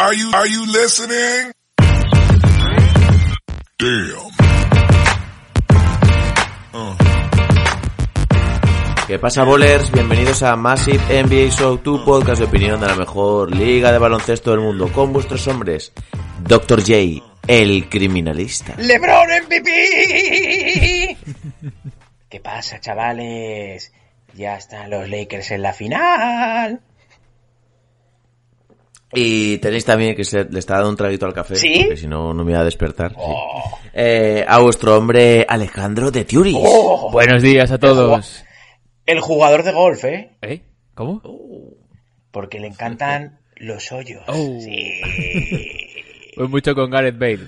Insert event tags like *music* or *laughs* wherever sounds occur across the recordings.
Are you, are you listening? Damn. ¿Qué pasa, bolers? Bienvenidos a Massive NBA Show, tu podcast de opinión de la mejor liga de baloncesto del mundo, con vuestros hombres, Dr. J, el criminalista. ¡Lebron MVP! ¿Qué pasa, chavales? Ya están los Lakers en la final. Y tenéis también que se le está dando un traguito al café, ¿Sí? porque si no, no me iba a despertar. sí. Oh. Eh, a vuestro hombre Alejandro de Tiuris. Oh. Buenos días a todos. El jugador de golf, ¿eh? ¿Eh? ¿Cómo? Porque le encantan los hoyos. Oh. Sí. Voy *laughs* mucho con Gareth Bale.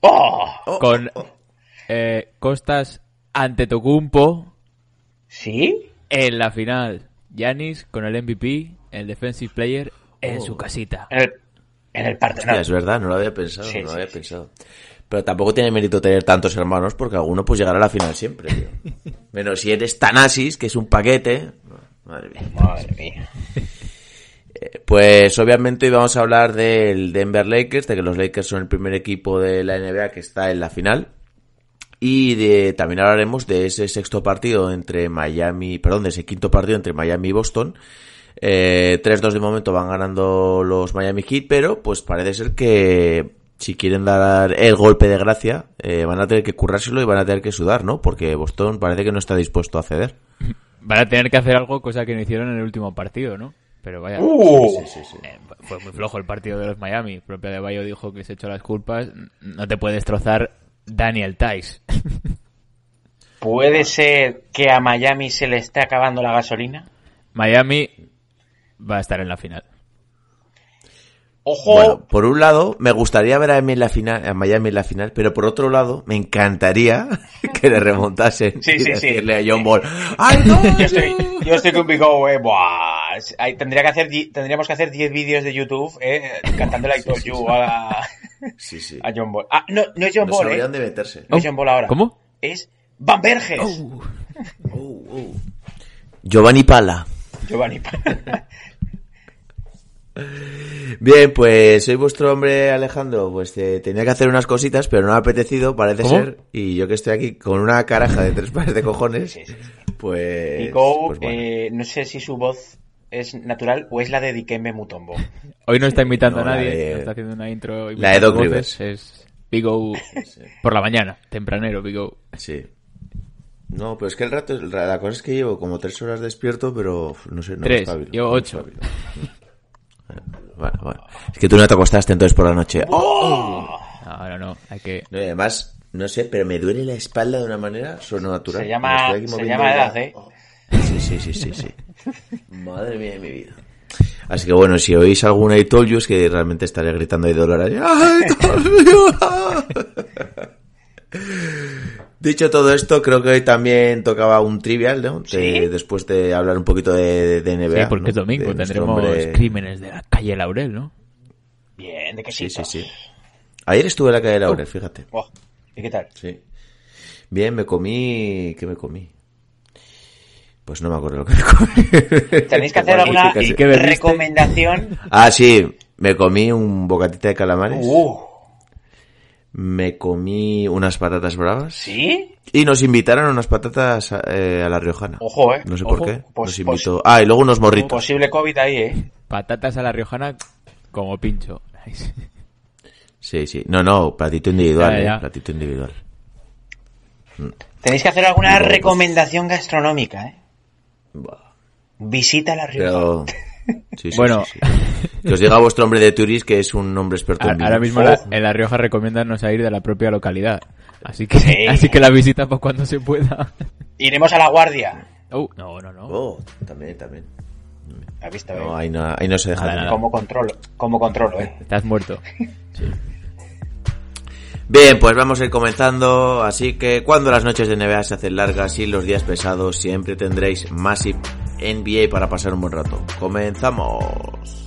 Oh. Con eh, Costas ante Tocumpo ¿Sí? en la final. Yanis con el MVP, el Defensive Player, en su casita. En el, en el Partenón. Hostia, es verdad, no lo había pensado, Sí, no lo sí, había sí, pensado. Pero tampoco tiene mérito tener tantos hermanos porque alguno pues llegará a la final siempre, tío. *laughs* Menos si eres Tanasis, que es un paquete. Madre mía. Madre mía. Pues obviamente hoy vamos a hablar del Denver Lakers, de que los Lakers son el primer equipo de la NBA que está en la final. Y de, también hablaremos de ese sexto partido entre Miami, perdón, de ese quinto partido entre Miami y Boston. Eh, 3-2 de momento van ganando los Miami Heat, pero pues parece ser que si quieren dar el golpe de gracia, eh, van a tener que currárselo y van a tener que sudar, ¿no? Porque Boston parece que no está dispuesto a ceder. *laughs* Van a tener que hacer algo, cosa que no hicieron en el último partido, ¿no? Pero vaya, Uh. eh, fue muy flojo el partido de los Miami. Propia de Bayo dijo que se echó las culpas. No te puede destrozar Daniel Tice. *laughs* ¿Puede ser que a Miami se le esté acabando la gasolina? Miami va a estar en la final. ¡Ojo! Bueno, por un lado, me gustaría ver a Miami en la final, a Miami en la final, pero por otro lado, me encantaría *laughs* que le remontasen Sí, y sí, sí. decirle a John Ball, ¡ay no! Yo estoy, yo estoy con Big O, eh. Buah. Tendría que hacer, tendríamos que hacer 10 vídeos de YouTube, eh, Told You a, Sí, sí. a John Ball. Ah, no, no es John No Ball, eh. de meterse. No es John Ball ahora. ¿Cómo? Es Van Berges. Giovanni Pala. Giovanni. Bien, pues soy vuestro hombre Alejandro, pues eh, tenía que hacer unas cositas, pero no me ha apetecido, parece ¿Cómo? ser, y yo que estoy aquí con una caraja de tres pares de cojones, Sí, sí, pues... Big O, pues bueno. eh, no sé si su voz es natural o es la de Dikembe Mutombo. Hoy no está imitando no, a nadie, de- no está haciendo una intro. la de Doc voces, Es Big O por la mañana, tempranero, Big O. Sí. No, pero es que el rato, la cosa es que llevo como tres horas despierto, pero no sé, no me Tres, me ocho. Espabilo. Bueno, bueno. Es que tú no te acostaste entonces por la noche. ¡Oh! No, no, no, hay que... No, y además, no sé, pero me duele la espalda de una manera sobrenatural. Se llama, se llama edad, eh. Sí, sí, sí, sí, sí. Madre mía de mi vida. Así que bueno, si oís alguna I told you es que realmente estaré gritando ahí dolor. ¡Ay, told you! Dicho todo esto, creo que hoy también tocaba un trivial, ¿no? ¿Sí? De- después de hablar un poquito de, de NBA. Sí, porque ¿no? es domingo, De tendremos hombre- crímenes de la calle Laurel, ¿no? Bien, de qué Sí, sí, sí. Ayer estuve en la calle de Laurel, fíjate. ¿Y qué tal? Sí. Bien, me comí... ¿Qué me comí? Pues no me acuerdo lo que me comí. *laughs* ¿Tenéis que hacer alguna recomendación? Ah, sí. Me comí un bocatita de calamares. Uh, Me comí unas patatas bravas. ¿Sí? Y nos invitaron a unas patatas eh, a la Riojana. Ojo, eh. No sé Ojo. por qué. Pues- nos invitó. Ah, y luego unos pues, morritos. posible COVID ahí, eh. Patatas a la riojana como pincho. Sí, sí. No, no, platito individual, Ya, eh, ya. Platito individual. Tenéis que hacer alguna pues- recomendación gastronómica, eh. Buah. Visita La Rioja. Pero... *laughs* Sí, sí, Bueno. sí, sí. Que os diga vuestro hombre de Turis que es un hombre experto en Ahora vinos. mismo la- en La Rioja recomiendan no salir de la propia localidad. Así que, Sí. así que la visita pues cuando se pueda. Iremos a La Guardia. Oh, no, no, no. Oh, también, también. ¿Has visto? No, eh? ahí no, ahí no se deja. Nada, nada. ¿Cómo controlo? ¿Cómo controlo, eh? Estás muerto. Bien, pues vamos a ir comenzando. Así que cuando las noches de NBA se hacen largas y los días pesados, siempre tendréis Massive NBA para pasar un buen rato. Comenzamos.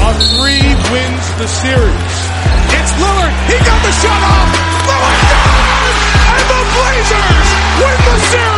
A three wins the series. It's Lillard. He got the shot off. Lillard down! And the Blazers win the series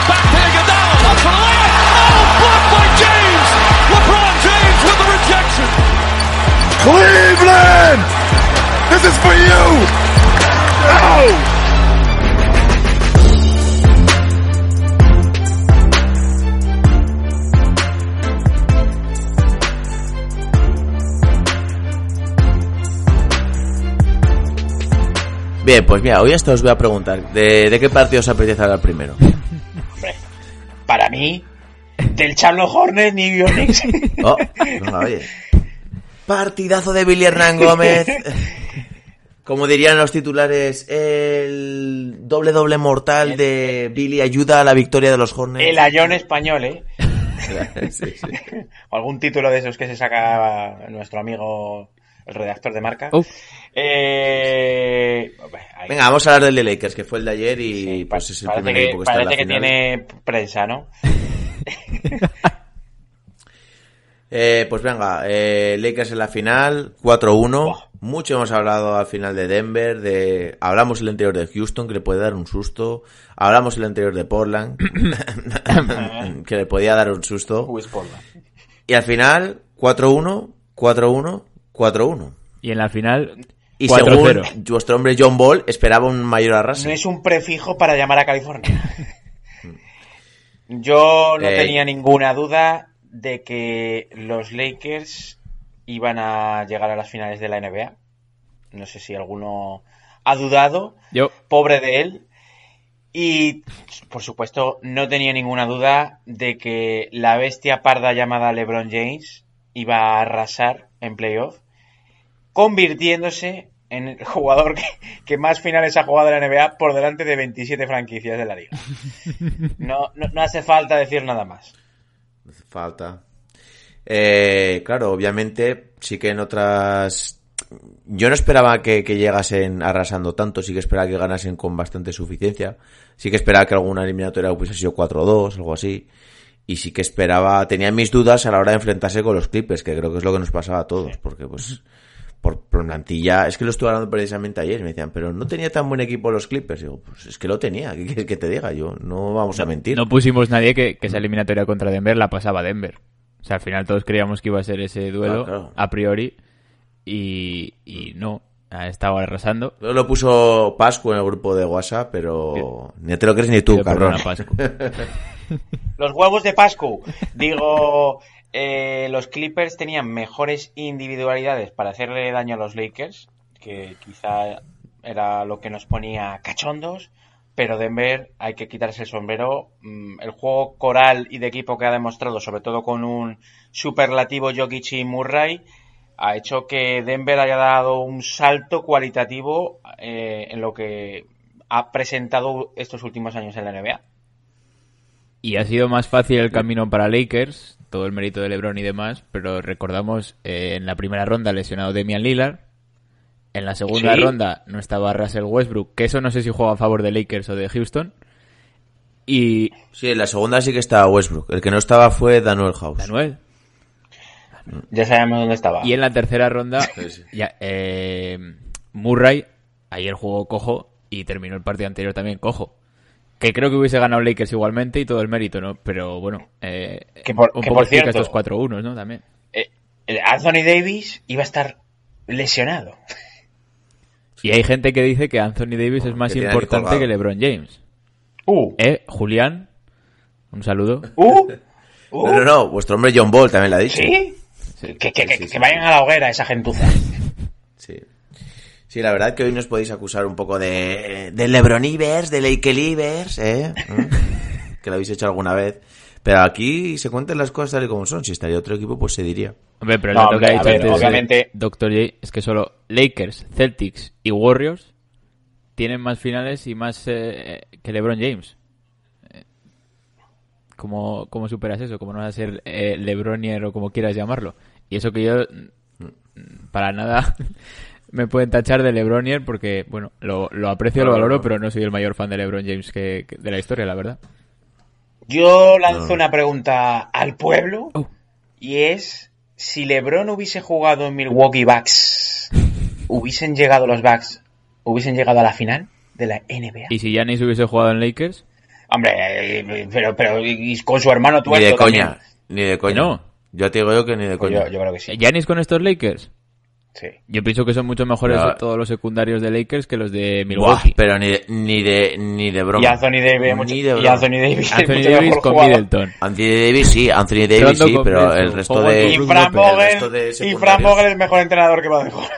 to Curry, back to Iguodala, up for the layup. Oh, blocked by James. LeBron James with the rejection. Cleveland! This is for you! Oh! Bien, pues mira, hoy hasta os voy a preguntar, ¿de, de qué partido os apetece hablar primero? Mí, del Charlotte Hornets ni Bionics. *laughs* Oh, oye. Partidazo de Billy Hernán Gómez. Como dirían los titulares, el doble doble mortal de Billy ayuda a la victoria de los Hornets. El ayón español, ¿eh? Sí, sí. O *laughs* algún título de esos que se saca nuestro amigo, el redactor de marca. Uf. Eh, Venga, vamos a hablar del de Lakers, que fue el de ayer y sí, pues es el parece primer que, equipo que está en la parece que final. tiene prensa, ¿no? *laughs* Eh, pues venga, eh, Lakers en la final, 4-1. Mucho hemos hablado al final de Denver, de hablamos el interior de Houston, que le puede dar un susto. Hablamos el interior de Portland, *coughs* que le podía dar un susto. Y al final, 4-1, 4-1, 4-1. Y en la final, Y 4-0. según vuestro hombre John Ball, esperaba un mayor arrase. No es un prefijo para llamar a California. *laughs* Yo no Eh, tenía ninguna duda de que los Lakers iban a llegar a las finales de la NBA. No sé si alguno ha dudado. yo, Pobre de él. Y, por supuesto, no tenía ninguna duda de que la bestia parda llamada LeBron James iba a arrasar en playoff, convirtiéndose en el jugador que, que más finales ha jugado en la NBA por delante de 27 franquicias de la liga. No, no, no hace falta decir nada más. No hace falta. Eh, claro, obviamente, sí que en otras. Yo no esperaba que, que llegasen arrasando tanto, sí que esperaba que ganasen con bastante suficiencia. Sí que esperaba que alguna eliminatoria hubiese sido 4-2, algo así. Y sí que esperaba, tenía mis dudas a la hora de enfrentarse con los Clippers, que creo que es lo que nos pasaba a todos, porque pues por plantilla, es que lo estuve hablando precisamente ayer, me decían, pero no tenía tan buen equipo los Clippers. Digo, pues es que lo tenía, ¿qué quieres que te diga? Yo, no vamos a mentir. no pusimos nadie que, que esa eliminatoria contra Denver la pasaba Denver. O sea, al final todos creíamos que iba a ser ese duelo, Ah, claro. a priori, y, y no, ha estado arrasando. Luego lo puso Pascu en el grupo de WhatsApp, pero ni te lo crees ni tú, cabrón. *laughs* Los huevos de Pascu. Digo, eh, los Clippers tenían mejores individualidades para hacerle daño a los Lakers, que quizá era lo que nos ponía cachondos, pero Denver hay que quitarse el sombrero. Mm, El juego coral y de equipo que ha demostrado, sobre todo con un superlativo Jokic y Murray, ha hecho que Denver haya dado un salto cualitativo eh, en lo que ha presentado estos últimos años en la NBA. Y ha sido más fácil el camino para Lakers, todo el mérito de LeBron y demás, pero recordamos eh, en la primera ronda lesionado Demian Lillard, en la segunda Sí. ronda no estaba Russell Westbrook, que eso no sé si juega a favor de Lakers o de Houston, y Sí, en la segunda sí que estaba Westbrook. El que no estaba fue Daniel House. Manuel. Ya sabemos dónde estaba. Y en la tercera ronda, *laughs* Sí, sí. ya, eh, Murray ayer jugó cojo y terminó el partido anterior también cojo. Que creo que hubiese ganado Lakers igualmente y todo el mérito, ¿no? Pero bueno, eh, Que por- un que poco por cierto- estos 4-1, ¿no? También. Eh, Anthony Davis iba a estar lesionado. Y hay gente que dice que Anthony Davis es más Que importante que LeBron James. Uh, ¿Eh? Julián, un saludo. uh, *laughs* uh. No, no, no, vuestro hombre John Ball también lo ha dicho. ¿Sí? Que, que- que- que vayan a la hoguera esa gentuza. Sí. Sí, la verdad que hoy nos podéis acusar un poco de, de Lebronivers, de Lakelivers, ¿eh? *laughs* ¿Mm? que lo habéis hecho alguna vez. Pero aquí se cuentan las cosas tal y como son. Si estaría otro equipo, pues se diría. Hombre, pero No, hombre, que ha a dicho ver, antes obviamente- Dr. J es que solo Lakers, Celtics y Warriors tienen más finales y más eh, que LeBron James. Eh, ¿Cómo, ¿Cómo superas eso? ¿Cómo no vas a ser eh, LeBronier o como quieras llamarlo? Y eso que yo mm, para nada me pueden tachar de LeBronier porque, bueno, lo, lo aprecio, lo valoro, pero no soy el mayor fan de LeBron James que, que- de la historia, la verdad. Yo lanzo una pregunta al pueblo Oh. y es si LeBron hubiese jugado en Milwaukee Bucks, hubiesen llegado los Bucks, hubiesen llegado a la final de la NBA. Y si Giannis hubiese jugado en Lakers, Hombre, pero pero y con su hermano Ni tuerto de también. coña. Ni de coña. no. Yo te digo yo que ni de Pues coña. yo, yo creo que sí. Giannis con estos Lakers, sí. Yo pienso que son mucho mejores Pero- todos los secundarios de Lakers que los de Buah, Milwaukee. pero ni de, ni de, ni de broma. Y Anthony Davis, mucho- Ni de y broma. Anthony Davis, es Anthony mucho Davis mejor con. Middleton. Anthony Davis sí, Anthony Davis sí, pero el resto de... Y Fran López, el resto Vogel, y Fran. Vogel es el mejor entrenador que va a dejar.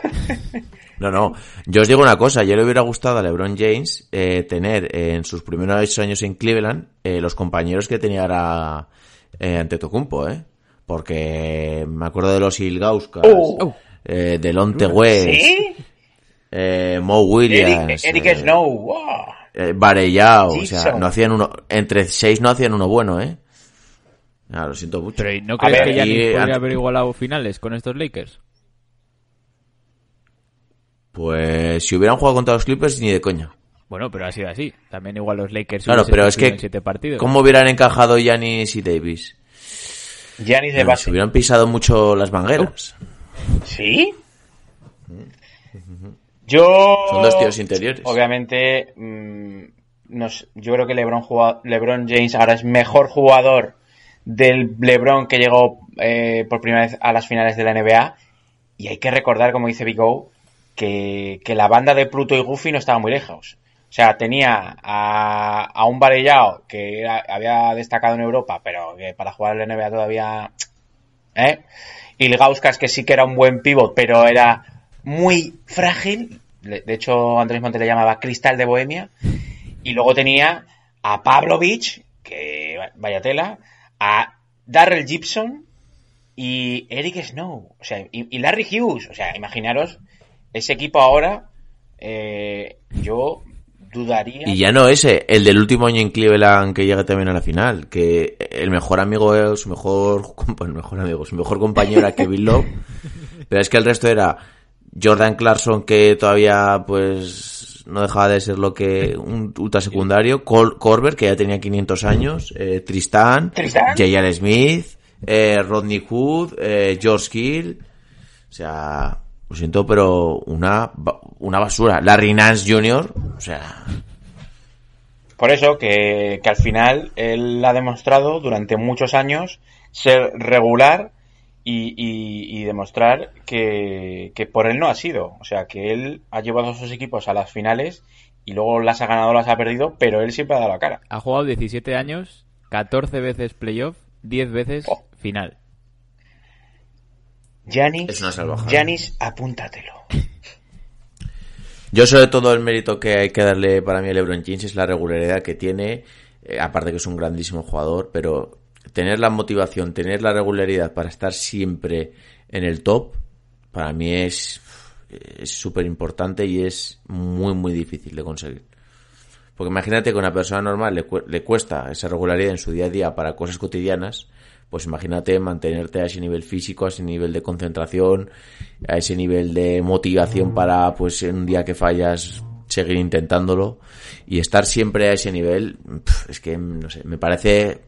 No, no. Yo os digo una cosa. Yo le hubiera gustado a LeBron James eh, tener eh, en sus primeros años en Cleveland eh, los compañeros que tenía ahora eh, ante Tocumpo, ¿eh? Porque me acuerdo de los Ilgauskas, Oh. Eh, de Lonte West, ¿Sí? eh, Mo Williams, Eric, Eric eh, Snow. wow. eh, Varellao, o sea, no hacían uno, entre seis no hacían uno bueno, ¿eh? Ah, lo siento mucho. Pero ¿y ¿no crees ver, que Giannis y- podría ante- haber igualado finales con estos Lakers? Pues si hubieran jugado contra los Clippers, ni de coña. Bueno, pero ha sido así. También igual los Lakers Claro, pero es que, siete partidos. ¿cómo hubieran encajado Yanis y Davis? Giannis de base. hubieran pisado mucho las mangueras. ¿Sí? Yo. Son dos tíos interiores. Obviamente, mm, nos- yo creo que LeBron, LeBron James ahora es mejor jugador del LeBron que llegó eh, por primera vez a las finales de la NBA. Y hay que recordar, como dice Big O, que, que la banda de Pluto y Goofy no estaba muy lejos. O sea, tenía a, a un Varellao que era- había destacado en Europa, pero que para jugar en la NBA todavía ¿eh? Y el Gauskas, que sí que era un buen pivot, pero era muy frágil. De hecho, Andrés Monte le llamaba Cristal de Bohemia. Y luego tenía a Pavlovich, que vaya tela, a Darrell Gibson y Eric Snow. O sea, y, y Larry Hughes. O sea, imaginaros ese equipo ahora. eh, yo dudaría. Y ya no ese, el del último año en Cleveland que llega también a la final, que el mejor amigo, su mejor, el mejor amigo, su mejor compañero era Kevin Love, *laughs* pero es que el resto era Jordan Clarkson que todavía pues no dejaba de ser lo que un ultra secundario, Col Corber que ya tenía 500 años, eh, Tristan, ¿Tristan? J.R. Smith, eh, Rodney Hood, eh, George Hill, o sea, lo siento, pero una, una basura. Larry Nance Jr., o sea, Por eso que, que al final él ha demostrado durante muchos años ser regular y, y- y demostrar que, que por él no ha sido. O sea, que él ha llevado a sus equipos a las finales y luego las ha ganado, las ha perdido, pero él siempre ha dado la cara. Ha jugado 17 años, 14 veces playoff, 10 veces Oh. final. Salvajada. Giannis, apúntatelo. Yo sobre todo el mérito que hay que darle para mí a LeBron James es la regularidad que tiene, eh, aparte que es un grandísimo jugador, pero tener la motivación, tener la regularidad para estar siempre en el top, para mí es es súper importante y es muy muy difícil de conseguir. Porque imagínate que a una persona normal le, cu- le cuesta esa regularidad en su día a día para cosas cotidianas, pues imagínate mantenerte a ese nivel físico, a ese nivel de concentración, a ese nivel de motivación para, pues en un día que fallas, seguir intentándolo y estar siempre a ese nivel, es que, no sé, me parece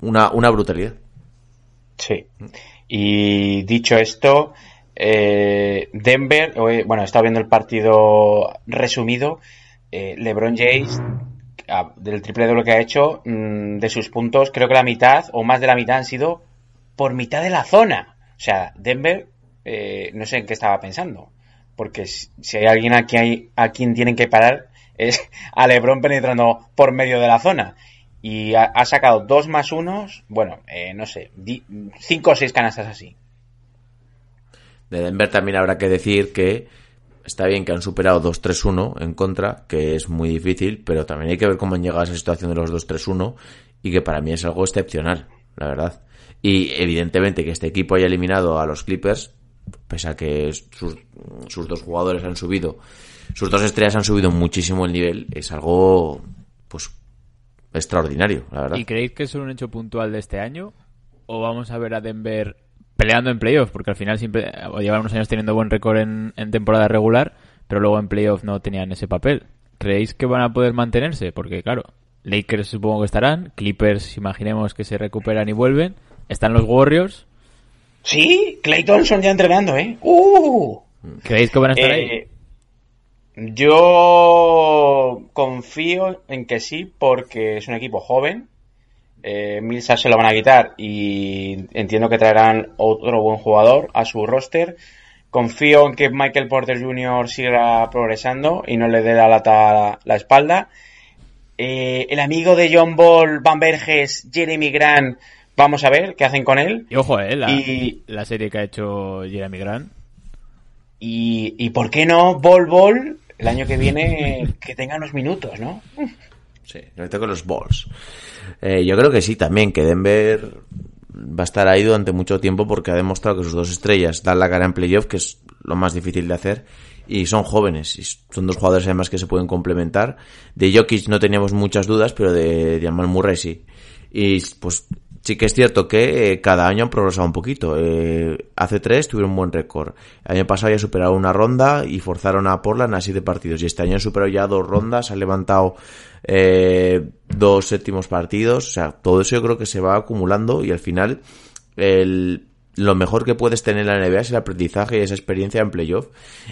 una, una brutalidad. Sí. Y dicho esto, eh, Denver, bueno, he estado viendo el partido resumido. eh, LeBron James del triple doble que ha hecho, mm, de sus puntos, creo que la mitad o más de la mitad han sido por mitad de la zona. O sea, Denver, eh, no sé en qué estaba pensando. Porque si, hay alguien aquí hay, a quien tienen que parar *laughs* es a LeBron penetrando por medio de la zona. Y ha, sacado dos más unos, bueno, eh, no sé, cinco o seis canastas así. De Denver también habrá que decir que está bien que han superado 2-3-1 en contra, que es muy difícil, pero también hay que ver cómo han llegado a esa situación de los 2-3-1 y que para mí es algo excepcional, la verdad. Y evidentemente que este equipo haya eliminado a los Clippers, pese a que sus, dos jugadores han subido, sus dos estrellas han subido muchísimo el nivel, es algo pues extraordinario, la verdad. ¿Y creéis que es un hecho puntual de este año? ¿O vamos a ver a Denver peleando en playoff? Porque al final siempre llevan unos años teniendo buen récord en, en temporada regular, pero luego en playoff no tenían ese papel. ¿Creéis que van a poder mantenerse? Porque claro, Lakers supongo que estarán, Clippers imaginemos que se recuperan y vuelven, están los Warriors. Sí, Clay Thompson ya entrenando, ¿eh? ¡Uh! ¿Creéis que van a estar ahí? Eh, yo confío en que sí, porque es un equipo joven. Eh, Millsap se lo van a quitar y entiendo que traerán otro buen jugador a su roster. Confío en que Michael Porter Jr. siga progresando y no le dé la lata la espalda. Eh, el amigo de John Ball, Van Berges, Jeremy Grant, vamos a ver qué hacen con él. Y ojo, eh, la, y- la serie que ha hecho Jeremy Grant. Y, y por qué no Ball Ball el año que viene que tenga unos minutos, ¿no? Sí, ahorita con los Balls. Eh, yo creo que sí, también, que Denver va a estar ahí durante mucho tiempo porque ha demostrado que sus dos estrellas dan la cara en playoff, que es lo más difícil de hacer, y son jóvenes, y son dos jugadores además que se pueden complementar. De Jokic no teníamos muchas dudas, pero de Jamal Murray sí. Y pues sí que es cierto que eh, cada año han progresado un poquito. Eh, hace tres tuvieron un buen récord. El año pasado ya superaron una ronda y forzaron a Portland a siete partidos. Y este año han superado ya dos rondas, han levantado eh, dos séptimos partidos. O sea, todo eso yo creo que se va acumulando y al final el, lo mejor que puedes tener en la NBA es el aprendizaje y esa experiencia en playoff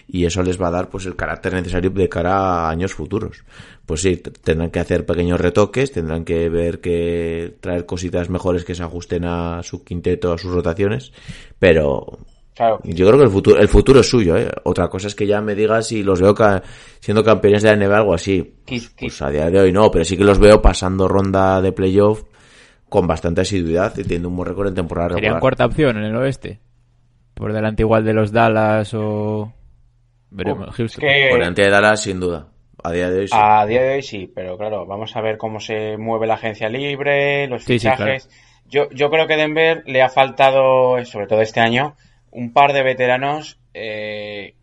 y eso les va a dar pues el carácter necesario de cara a años futuros. Pues sí, tendrán que hacer pequeños retoques, tendrán que ver que traer cositas mejores que se ajusten a su quinteto, a sus rotaciones, pero Claro. yo creo que el futuro, el futuro es suyo, ¿eh? Otra cosa es que ya me digas si los veo ca- siendo campeones de la NBA o algo así. Pues a día de hoy no, pero sí que los veo pasando ronda de playoff con bastante asiduidad y teniendo un buen récord en temporada Serían regular. cuarta opción en el oeste. Por delante igual de los Dallas o... Veremos, es que- Por delante de Dallas, sin duda. A día de hoy sí. A día de hoy sí, pero claro, vamos a ver cómo se mueve la agencia libre, los Sí, sí, fichajes. Yo, yo creo que Denver le ha faltado, sobre todo este año, un par de veteranos eh,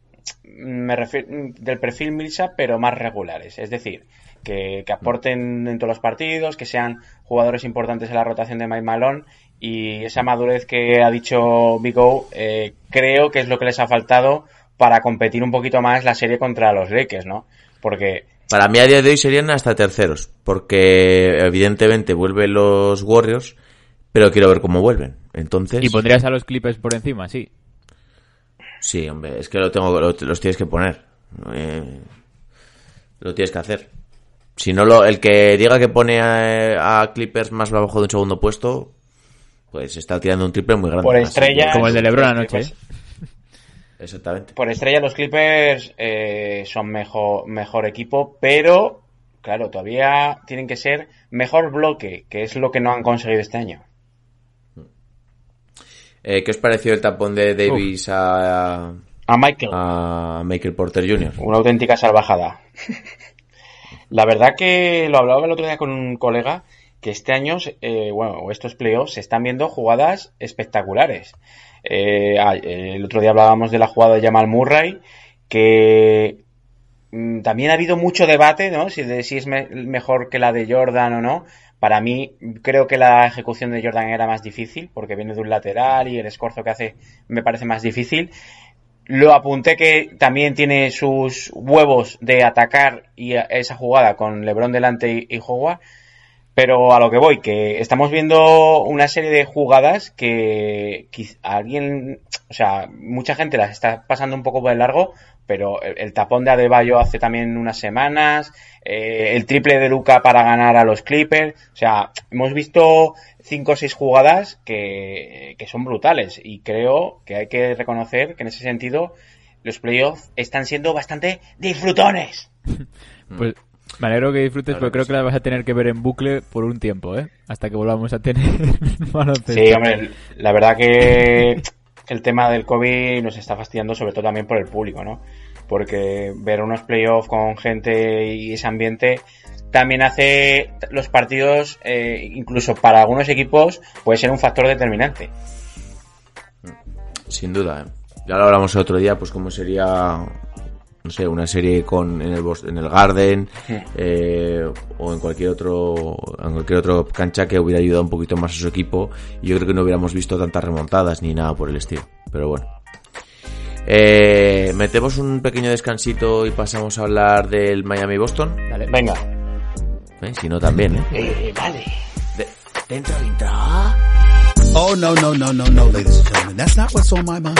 me del perfil Milsa, pero más regulares. Es decir, que, que aporten en todos los partidos, que sean jugadores importantes en la rotación de Mike Malone y esa madurez que ha dicho Big O, eh, creo que es lo que les ha faltado para competir un poquito más la serie contra los Lakers, ¿no? Porque Para mí a día de hoy serían hasta terceros, porque evidentemente vuelven los Warriors, pero quiero ver cómo vuelven. Entonces, ¿Y pondrías a los Clippers por encima? Sí. sí, hombre, es que lo tengo, lo- los tienes que poner. Eh, lo tienes que hacer. Si no lo, el que diga que pone a, a Clippers más abajo de un segundo puesto, pues está tirando un triple muy grande. Por estrellas- Como el de LeBron anoche. ¿eh? Exactamente. por estrella los Clippers eh, son mejor, mejor equipo, pero claro, todavía tienen que ser mejor bloque, que es lo que no han conseguido este año. Eh, ¿Qué os pareció el tapón de Davis a, A Michael, a Michael Porter Jr.? una auténtica salvajada. La verdad que lo hablaba el otro día con un colega que este año, eh, bueno, estos playoffs se están viendo jugadas espectaculares. Eh, el otro día hablábamos de la jugada de Jamal Murray, que mm, también ha habido mucho debate, ¿no? Si, de, si es me- mejor que la de Jordan o no. Para mí, creo que la ejecución de Jordan era más difícil, porque viene de un lateral y el escorzo que hace me parece más difícil. Lo apunté que también tiene sus huevos de atacar y esa jugada con LeBron delante y, Howard. Pero a lo que voy, que estamos viendo una serie de jugadas que alguien, o sea, mucha gente las está pasando un poco por el largo, pero el, el tapón de Adebayo hace también unas semanas, eh, el triple de Luca para ganar a los Clippers, o sea, hemos visto cinco o seis jugadas que, que son brutales y creo que hay que reconocer que en ese sentido los playoffs están siendo bastante disfrutones. *laughs* Pues me alegro que disfrutes, Claro pero creo que las vas a tener que ver en bucle por un tiempo, ¿eh? Hasta que volvamos a tener. *laughs* Sí, hombre, la verdad que el tema del COVID nos está fastidiando sobre todo también por el público, ¿no? Porque ver unos playoffs con gente y ese ambiente también hace los partidos, eh, incluso para algunos equipos, puede ser un factor determinante. Sin duda, ¿eh? Ya lo hablamos el otro día, pues cómo sería, no sé, una serie con en el Bos- en el Garden eh, o en cualquier otro en cualquier otro cancha que hubiera ayudado un poquito más a su equipo. Y yo creo que no hubiéramos visto tantas remontadas ni nada por el estilo. Pero bueno. Eh, metemos un pequeño descansito y pasamos a hablar del Miami Boston. Dale. Venga. ¿Eh? Si no, también, ¿eh? Eh, vale. De- dentro, intro. Oh, no, no, no, no, no, ladies and gentlemen. That's not what's on my mind.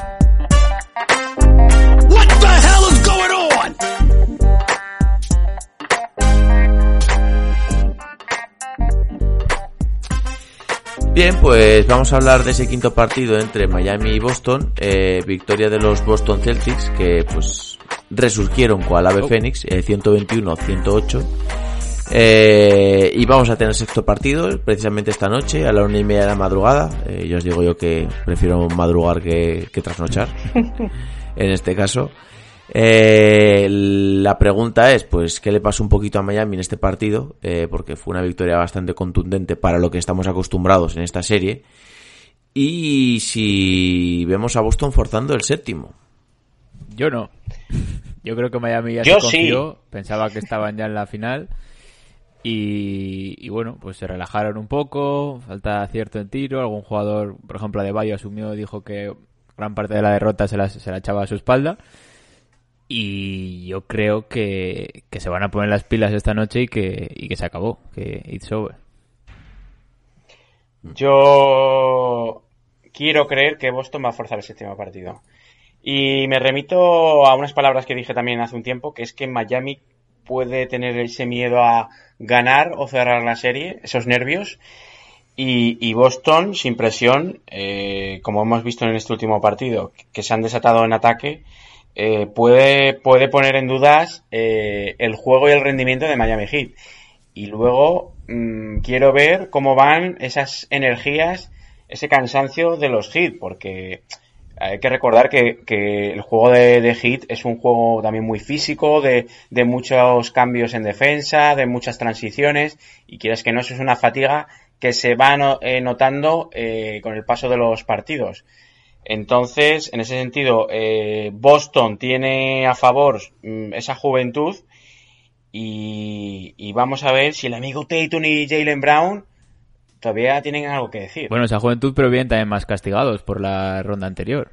Bien, pues vamos a hablar de ese quinto partido entre Miami y Boston. Eh, victoria de los Boston Celtics que pues resurgieron con el ave Fénix, eh, 121-108. Eh, y vamos a tener sexto partido precisamente esta noche a la una y media de la madrugada. Eh, yo os digo yo que prefiero madrugar que, que trasnochar *laughs* en este caso. Eh, la pregunta es, pues, ¿qué le pasó un poquito a Miami en este partido? Eh, porque fue una victoria bastante contundente para lo que estamos acostumbrados en esta serie. Y si vemos a Boston forzando el séptimo. Yo no. Yo creo que Miami ya Yo se confió, sí. pensaba que estaban ya en la final y, y bueno, pues se relajaron un poco, falta acierto en tiro, algún jugador, por ejemplo, de Bayo asumió, dijo que gran parte de la derrota se la, se la echaba a su espalda y yo creo que, que se van a poner las pilas esta noche y que, y que se acabó, que it's over. Yo quiero creer que Boston va a forzar el séptimo partido. Y me remito a unas palabras que dije también hace un tiempo, que es que Miami puede tener ese miedo a ganar o cerrar la serie, esos nervios. Y, y Boston, sin presión, eh, como hemos visto en este último partido, que se han desatado en ataque, eh, puede, puede poner en dudas eh, el juego y el rendimiento de Miami Heat. Y luego mm, quiero ver cómo van esas energías, ese cansancio de los Heat, porque hay que recordar que, que el juego de, Heat es un juego también muy físico, de, de muchos cambios en defensa, de muchas transiciones, y quieres que no, eso es una fatiga que se va no- eh, notando eh, con el paso de los partidos. Entonces, en ese sentido, eh, Boston tiene a favor mm, esa juventud y, y vamos a ver si el amigo Tatum y Jalen Brown todavía tienen algo que decir. Bueno, esa juventud, pero bien también más castigados por la ronda anterior.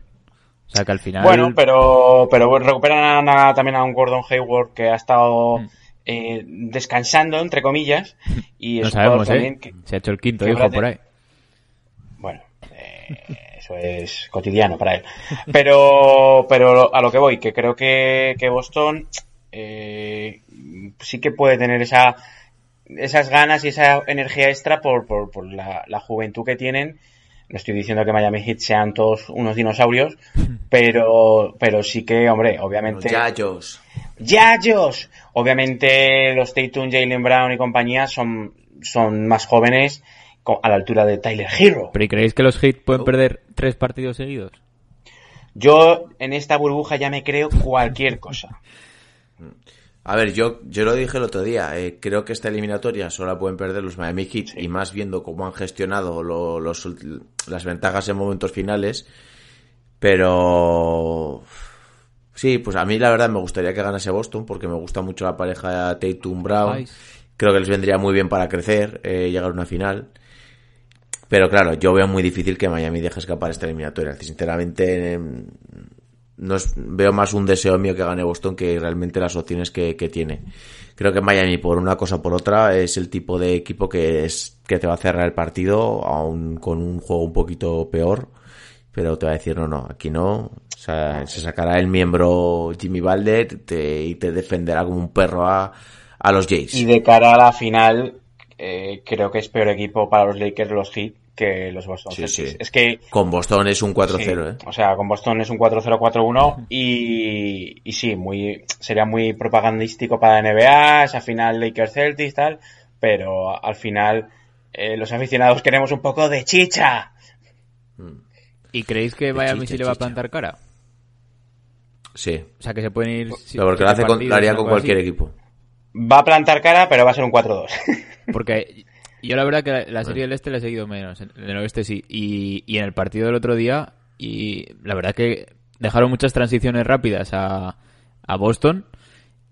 O sea que al final... Bueno, pero, pero recuperan a- también a un Gordon Hayward que ha estado Mm. eh, descansando, entre comillas, y no sabemos, ¿eh? también que- Se ha hecho el quinto hijo por ahí. Bueno, eh, eso es cotidiano para él. Pero, pero a lo que voy, que creo que, que Boston eh, sí que puede tener esa, esas ganas y esa energía extra por, por, por la, la juventud que tienen. No estoy diciendo que Miami Heat sean todos unos dinosaurios, pero, pero sí que, hombre, obviamente. Yayos. ¡Yayos! Obviamente los Tatum, Jalen Brown y compañía son, son más jóvenes a la altura de Tyler Hero. ¿Pero y creéis que los Heat pueden perder tres partidos seguidos? Yo en esta burbuja ya me creo cualquier cosa. A ver, yo, yo lo dije el otro día, eh, creo que esta eliminatoria solo la pueden perder los Miami Heat y más viendo cómo han gestionado lo- los, las ventajas en momentos finales, pero sí, pues a mí la verdad me gustaría que ganase Boston porque me gusta mucho la pareja Tatum Brown, creo que les vendría muy bien para crecer, eh, llegar a una final. Pero claro, yo veo muy difícil que Miami deje escapar esta eliminatoria. Sinceramente, em, no es- veo más un deseo mío que gane Boston que realmente las opciones que, tiene. Creo que Miami, por una cosa o por otra, es el tipo de equipo que es que te va a cerrar el partido, aún con un juego un poquito peor, pero te va a decir, no, no, aquí no. O sea, se sacará el miembro Jimmy Balder y te defenderá como un perro a, a los Jays. Y de cara a la final, eh, creo que es peor equipo para los Lakers los Heat que los Boston Sí, Celtics. sí. Es que Con Boston es un 4-0, Sí, ¿eh? O sea, con Boston es un 4-0-4-1 *laughs* y, y sí, muy, sería muy propagandístico para la NBA, esa final Lakers Celtics tal, pero al final eh, los aficionados queremos un poco de chicha. ¿Y creéis que Miami sí le va a plantar cara? Sí. O sea, que se pueden ir... Pero porque lo hace con, lo haría con cualquier equipo. Va a plantar cara, pero va a ser un 4-2. *laughs* Porque yo la verdad que la, la serie del este la he seguido menos, en el oeste sí. Y, y en el partido del otro día, y la verdad que dejaron muchas transiciones rápidas a, a Boston,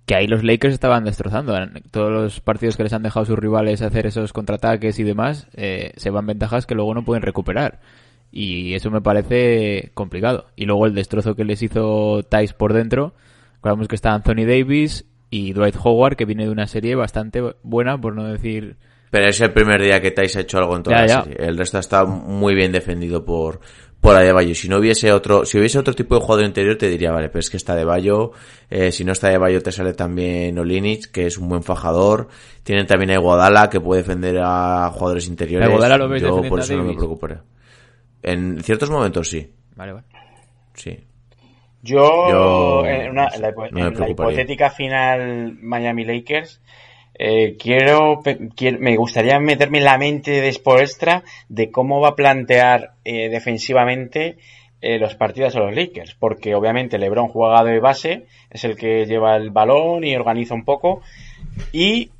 que ahí los Lakers estaban destrozando. Todos los partidos que les han dejado sus rivales hacer esos contraataques y demás, eh, se van ventajas que luego no pueden recuperar. Y eso me parece complicado. Y luego el destrozo que les hizo Tice por dentro, recordamos que está Anthony Davis y Dwight Howard, que viene de una serie bastante buena, por no decir Pero es el primer día que Tais ha hecho algo en toda Ya, la ya. serie. El resto está muy bien defendido por, por Adebayo. Si no hubiese otro, si hubiese otro tipo de jugador interior te diría, vale, pero es que está Adebayo, eh, si no está Adebayo te sale también Olinic, que es un buen fajador. Tienen también a Iguodala, que puede defender a jugadores interiores. ¿A Iguodala lo ves Yo defendiendo por eso no me Davis? preocuparía. En ciertos momentos sí, Vale, vale. sí. Yo, Yo- en, una- en la, en hipotética final Miami Lakers, eh, quiero, me gustaría meterme en la mente de Spoelstra de cómo va a plantear eh, defensivamente eh, los partidos a los Lakers, porque obviamente LeBron juega de base, es el que lleva el balón y organiza un poco, y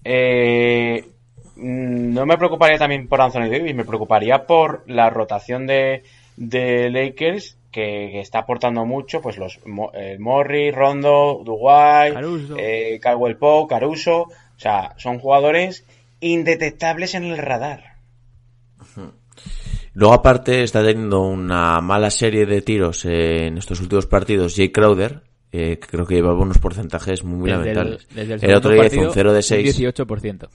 mm, no me preocuparía también por Anthony Davis, me preocuparía por la rotación de, de Lakers que, que está aportando mucho, pues los Mo- eh, Morris, Rondo, Dwight, Caruso. eh, Caldwell Pope, Caruso, o sea, son jugadores indetectables en el radar. Luego aparte está teniendo una mala serie de tiros en estos últimos partidos Jay Crowder, eh, que creo que llevaba unos porcentajes muy Desde el, lamentables. desde el el otro día hizo un partido, 0 de 6. 18%.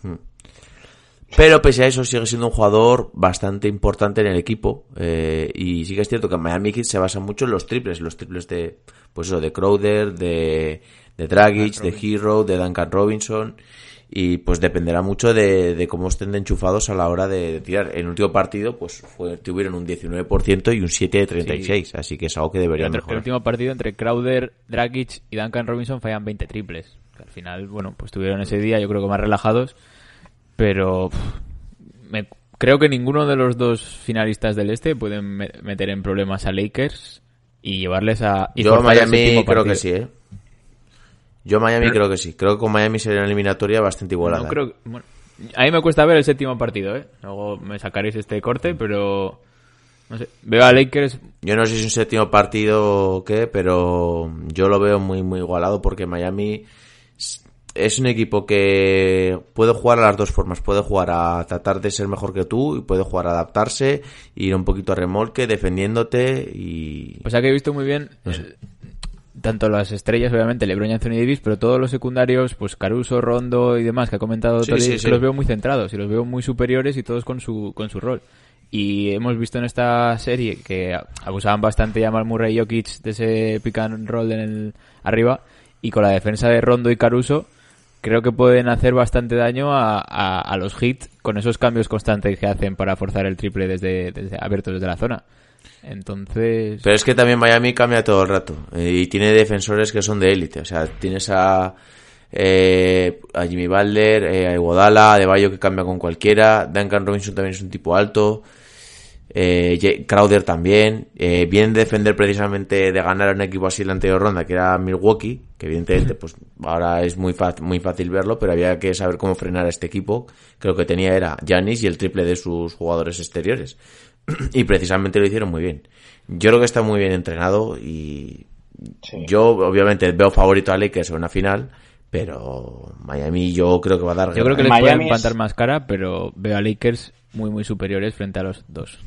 Pero pese a eso sigue siendo un jugador bastante importante en el equipo. eh, y sí que es cierto que Miami Heat se basa mucho en los triples. Los triples de, pues eso, de Crowder, de, de Dragic, de Hero, de Duncan Robinson. Y pues dependerá mucho de, de cómo estén de enchufados a la hora de, de tirar. En el último partido, pues fue, tuvieron un 19% y un 7 de 36. Así que es algo que El, deberían otro- el mejorar. último partido entre Crowder, Dragic y Duncan Robinson fallan 20 triples. Al final, bueno, pues tuvieron ese día yo creo que más relajados. Pero pff, me- creo que ninguno de los dos finalistas del este pueden me- meter en problemas a Lakers y llevarles a... y Yo Miami creo que sí, ¿eh? Yo Miami creo que sí. Creo que con Miami sería una eliminatoria bastante igualada. No creo, bueno, a mí me cuesta ver el séptimo partido, ¿eh? Luego me sacaréis este corte, pero... No sé, veo a Lakers Yo no sé si es un séptimo partido o qué, pero yo lo veo muy, muy igualado porque Miami es- un equipo que puede jugar a las dos formas. Puede jugar a tratar de ser mejor que tú y puede jugar a adaptarse, ir un poquito a remolque, defendiéndote y... Pues aquí he visto muy bien eh, tanto las estrellas, obviamente, LeBron y Anthony Davis, pero todos los secundarios, pues Caruso, Rondo y demás que ha comentado Sí, Tori, sí, que sí. los veo muy centrados y los veo muy superiores y todos con su con su rol. Y hemos visto en esta serie que abusaban bastante ya Jamal Murray y Jokic de ese pick and roll en el arriba y con la defensa de Rondo y Caruso creo que pueden hacer bastante daño a, a, los hits con esos cambios constantes que hacen para forzar el triple desde, desde abierto desde la zona. Entonces, Pero es que también Miami cambia todo el rato eh, y tiene defensores que son de élite. O sea, tienes a eh, a Jimmy Butler, eh, a Iguodala, a Debayo que cambia con cualquiera, Duncan Robinson también es un tipo alto, eh, J- Crowder también, eh, vienen de defender precisamente de ganar a un equipo así en la anterior ronda, que era Milwaukee, que evidentemente pues ahora es muy, muy fácil verlo, pero había que saber cómo frenar a este equipo, que lo que tenía era Giannis y el triple de sus jugadores exteriores. *clears throat* y precisamente lo hicieron muy bien. Yo creo que está muy bien entrenado y Sí. yo obviamente veo favorito a Lakers en una final, pero Miami yo creo que va a dar Yo creo que les Miami pueden es- más cara, pero veo a Lakers muy, muy superiores frente a los dos.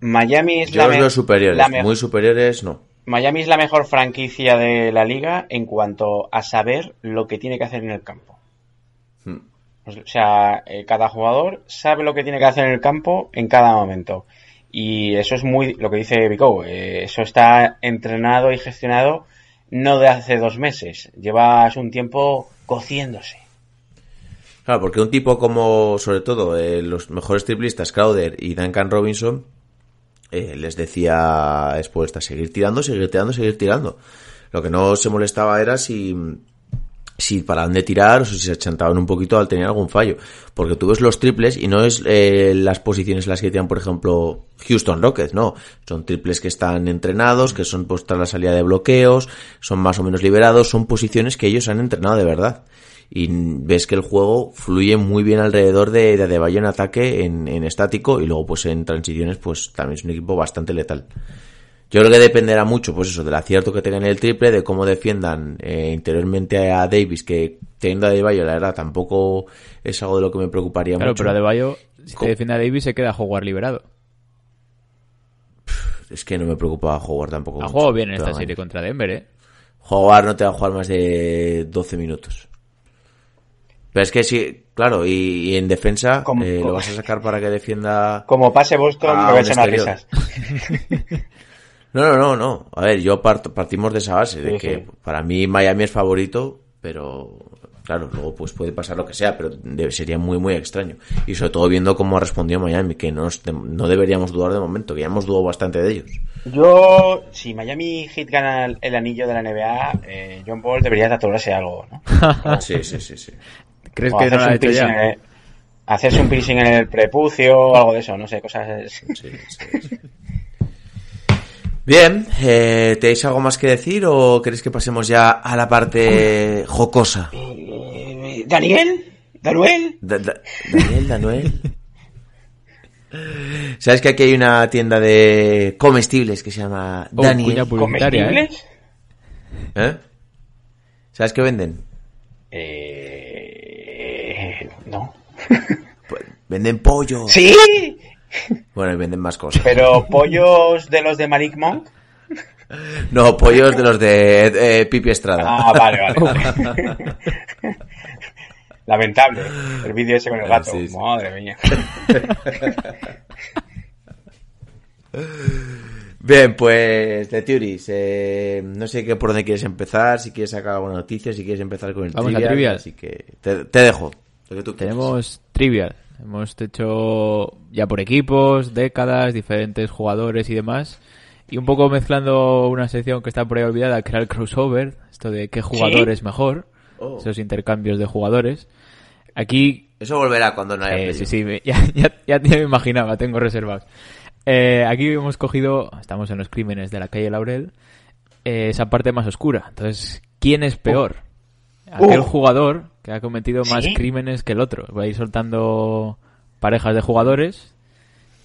Miami es Yo la, los me- veo superiores, la me- muy superiores no. Miami es la mejor franquicia de la liga en cuanto a saber lo que tiene que hacer en el campo. Hmm. O sea, eh, cada jugador sabe lo que tiene que hacer en el campo en cada momento. Y eso es muy lo que dice Vico. eh, eso está entrenado y gestionado no de hace dos meses. Llevas un tiempo cociéndose. Claro, porque un tipo como, sobre todo, eh, los mejores triplistas, Crowder y Duncan Robinson, eh, les decía después, a seguir tirando, seguir tirando, seguir tirando. Lo que no se molestaba era si, si paraban de tirar o si se achantaban un poquito al tener algún fallo. Porque tú ves los triples y no es eh, las posiciones las que tiran, por ejemplo, Houston Rockets, no. Son triples que están entrenados, que son pues tras la salida de bloqueos, son más o menos liberados, son posiciones que ellos han entrenado de verdad. Y ves que el juego fluye muy bien alrededor de, de Adebayo en ataque, en, en estático, y luego pues en transiciones pues también es un equipo bastante letal. Yo creo que dependerá mucho, pues eso, del acierto que tengan en el triple, de cómo defiendan eh, interiormente a Davis, que teniendo a Adebayo, la verdad, tampoco es algo de lo que me preocuparía Claro, mucho. pero Adebayo, si te defiende a Davis, se queda a jugar liberado. Es que no me preocupa jugar tampoco. Ha jugado bien en esta serie contra Denver, ¿eh? Jugar no te va a jugar más de 12 minutos. Pero es que sí, claro, y, y en defensa Como- eh, lo vas a sacar para que defienda... Como pase Boston, a exterior. risas. *laughs* No, no, no, no. A ver, yo part- partimos de esa base, de Sí, que sí. para mí Miami es favorito, pero claro, luego pues puede pasar lo que sea, pero de- sería muy, muy extraño. Y sobre todo viendo cómo ha respondido Miami, que no, no deberíamos dudar de momento, que ya hemos dudado bastante de ellos. Yo, si Miami Heat gana el, el anillo de la NBA, eh, John Paul debería tatuarse algo, ¿no? *laughs* Sí, sí, sí, sí. ¿Crees O que no lo hacerse ha un hecho piercing ya? en el- hacerse un piercing en el prepucio o algo de eso, no sé, cosas... Sí, sí, sí. Bien, eh, ¿tenéis algo más que decir o queréis que pasemos ya a la parte jocosa? ¿Daniel? ¿Danuel? Da- da- Daniel, Daniel. ¿Sabes que aquí hay una tienda de comestibles que se llama Oh, Daniel? ¿eh? ¿Comestibles? ¿Eh? ¿Sabes qué venden? Eh. Pues, venden pollo. ¡Sí! Bueno, y venden más cosas. Pero pollos de los de Malik Monk. No, pollos de los de eh, Pipi Estrada. Ah, vale, vale. Lamentable. El vídeo ese con el gato. Sí, sí. Madre mía. Bien, pues de Turis, eh, no sé qué por dónde quieres empezar, si quieres sacar alguna noticia, si quieres empezar con el Vamos a trivial, trivial. así que te, te dejo. Lo que tú quieras. Tenemos trivial. Hemos hecho ya por equipos, décadas, diferentes jugadores y demás. Y un poco mezclando una sección que está por ahí olvidada, que era el crossover. Esto de qué jugador ¿Sí? es mejor. Oh. Esos intercambios de jugadores. Aquí Eso volverá cuando no haya Eh, sí, sí, me- *laughs* ya, ya, me imaginaba, tengo reservados. Eh, aquí hemos cogido, estamos en los crímenes de la calle Laurel, eh, esa parte más oscura. Entonces, ¿quién es peor? Aquel Uh. jugador que ha cometido más ¿Sí? crímenes que el otro. Va a ir soltando parejas de jugadores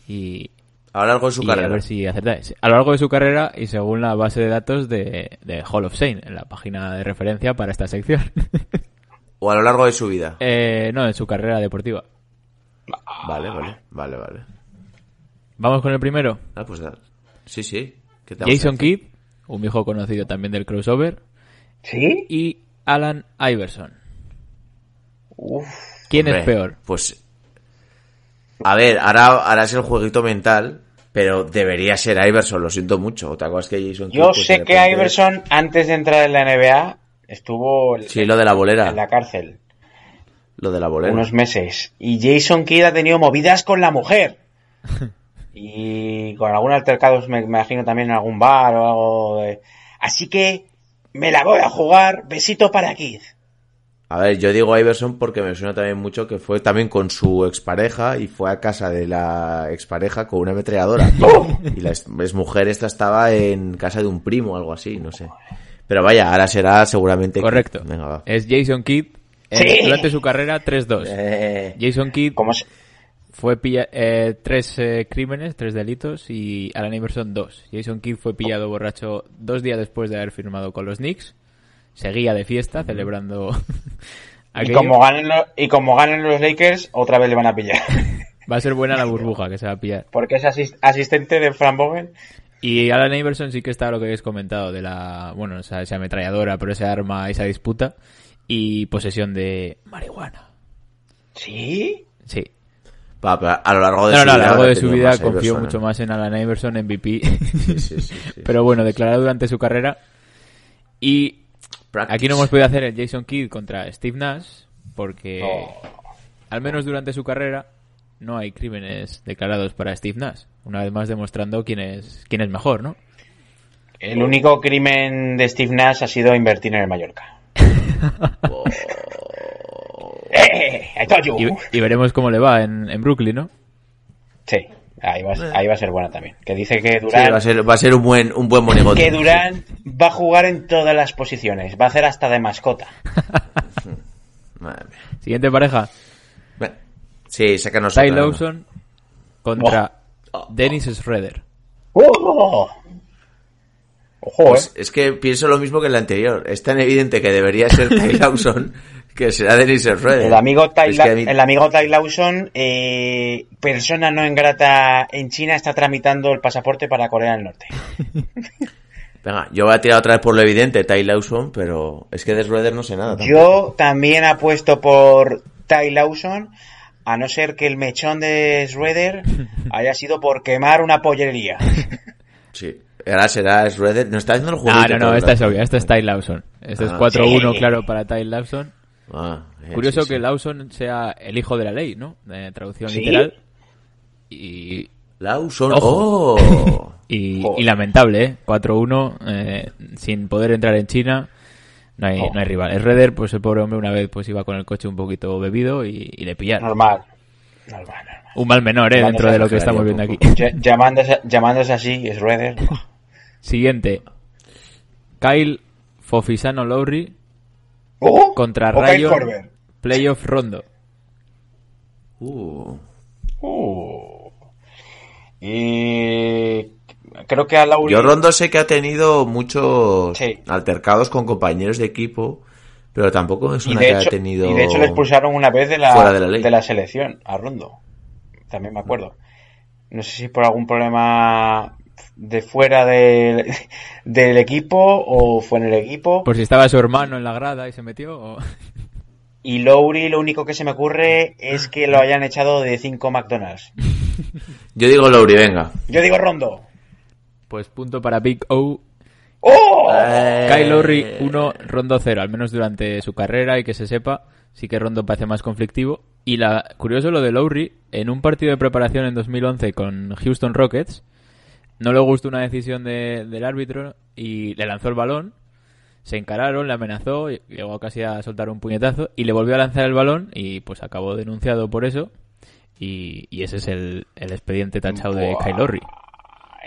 y, A lo largo de su y a carrera. ver si acertáis. A lo largo de su carrera y según la base de datos de, de Hall of Shame, en la página de referencia para esta sección. *laughs* O a lo largo de su vida. eh, no, en su carrera deportiva. Vale, vale, vale, vale. Vamos con el primero. Ah, pues da- Sí, sí. ¿Qué te vamos a Jason? Kidd, un viejo conocido también del crossover, ¿Sí? y Alan Iverson. Uf. ¿Quién Hombre, es peor? Pues. A ver, ahora harás el jueguito mental, pero debería ser Iverson, lo siento mucho. ¿Te acuerdas que Jason Yo pues, sé que repente- Iverson, antes de entrar en la NBA, estuvo en- Sí, lo de la bolera. en la cárcel Lo de la bolera. unos meses. Y Jason Kidd ha tenido movidas con la mujer. *laughs* Y con algún altercado, me, me imagino también en algún bar o algo de... Así que me la voy a jugar. Besito para Kidd. A ver, yo digo Iverson porque me suena también mucho que fue también con su expareja y fue a casa de la expareja con una ametralladora. *laughs* y la ex mujer esta estaba en casa de un primo o algo así, no sé. Pero vaya, ahora será seguramente... Correcto. Venga, va. Es Jason Kidd. eh, Sí. Durante su carrera, 3-2. Eh, Jason Kidd ¿Cómo se- fue pilla eh, tres eh, crímenes, tres delitos y Alan Iverson dos. Jason Kidd fue pillado borracho dos días después de haber firmado con los Knicks. Seguía de fiesta celebrando *laughs* Y aquello. como, ganen lo- y como ganen los Lakers, otra vez le van a pillar. *laughs* Va a ser buena la *laughs* burbuja que se va a pillar. Porque es asis- asistente de Fran Bogen. Y Alan Iverson sí que está lo que habéis comentado de la, bueno, esa, esa ametralladora, pero esa arma, esa disputa y posesión de marihuana. ¿Sí? Sí. va, pero a lo largo de No, su no, a lo vida... largo de su vida confío mucho más en Alan Iverson, MVP. Sí, sí, sí, sí. Pero bueno, declarado durante su carrera. Y Practice. aquí no hemos podido hacer el Jason Kidd contra Steve Nash, porque Oh. al menos durante su carrera no hay crímenes declarados para Steve Nash. Una vez más demostrando quién es, quién es mejor, ¿no? El único crimen de Steve Nash ha sido invertir en el Mallorca. *laughs* *laughs* ¡Eh! I told you. Y, y veremos cómo le va en, en Brooklyn, ¿no? Sí, ahí va, ahí va a ser buena también. Que dice que Sí, Durán, va a ser, va a ser un buen, un buen monigote. que Durán va a jugar en todas las posiciones. Va a hacer hasta de mascota. *laughs* Madre mía. Siguiente pareja, Bueno, Sí, sácanos Ty. Lawson contra Dennis Schroeder. ¡Oh! Ojo, Pues eh. es que pienso lo mismo que el anterior. Es tan evidente que debería ser Ty *laughs* Lawson que será Dennis Schroeder. El amigo Ty, Es que mí- el amigo Ty Lawson, eh, persona no ingrata en China, está tramitando el pasaporte para Corea del Norte. *laughs* Venga, yo voy a tirar otra vez por lo evidente, Ty Lawson, pero es que de Schroeder no sé nada. tampoco. Yo también apuesto por Ty Lawson, a no ser que el mechón de Schroeder *laughs* haya sido por quemar una pollería. *laughs* Sí. Ahora será Schroeder. No está haciendo el juego. Ah, no, no, esta es obvia, esta es Ty Lawson. Este es Ah, 4-1, sí. claro, para Ty Lawson. Ah, eh, Curioso sí, sí. que Lawson sea el hijo de la ley, ¿no? De traducción ¿Sí? literal. Y, Lawson. Ojo. Oh. *laughs* y, lamentable, ¿eh? 4-1, eh, sin poder entrar en China. No hay, Oh. no hay rival. Schroeder, pues el pobre hombre una vez pues iba con el coche un poquito bebido y, y le pillaron. Normal. Normal, normal. Un mal menor, ¿eh? Llamándose Dentro de lo que estamos viendo aquí. Llamándose, llamándose así, Schroeder. *laughs* Siguiente. Kyle Fofisano Lowry ¡Oh! contra O Kyle Rayon Korver. Playoff Rondo. Uh. Uh. Y creo que a. Yo Rondo sé que ha tenido muchos Sí. altercados con compañeros de equipo, pero tampoco suena de, que hecho, ha tenido. y de hecho le expulsaron una vez de la, fuera de la ley. selección a Rondo. También me acuerdo. No sé si por algún problema de fuera del, *laughs* del equipo o fue en el equipo. Por si estaba su hermano en la grada y se metió. o- Y Lowry lo único que se me ocurre es que lo hayan echado de 5 McDonald's. *laughs* Yo digo Lowry, venga. Yo digo Rondo. Pues punto para Big O. ¡Oh! Eh, Kyle Lowry 1, Rondo 0, al menos durante su carrera y que se sepa, sí que Rondo parece más conflictivo. Y la curioso lo de Lowry, en un partido de preparación en 2011 con Houston Rockets, no le gustó una decisión de- del árbitro y le lanzó el balón, se encararon, le amenazó, llegó casi a soltar un puñetazo y le volvió a lanzar el balón y pues acabó denunciado por eso. Y, y ese es el, el expediente tachado de Buah. Kyle Lowry.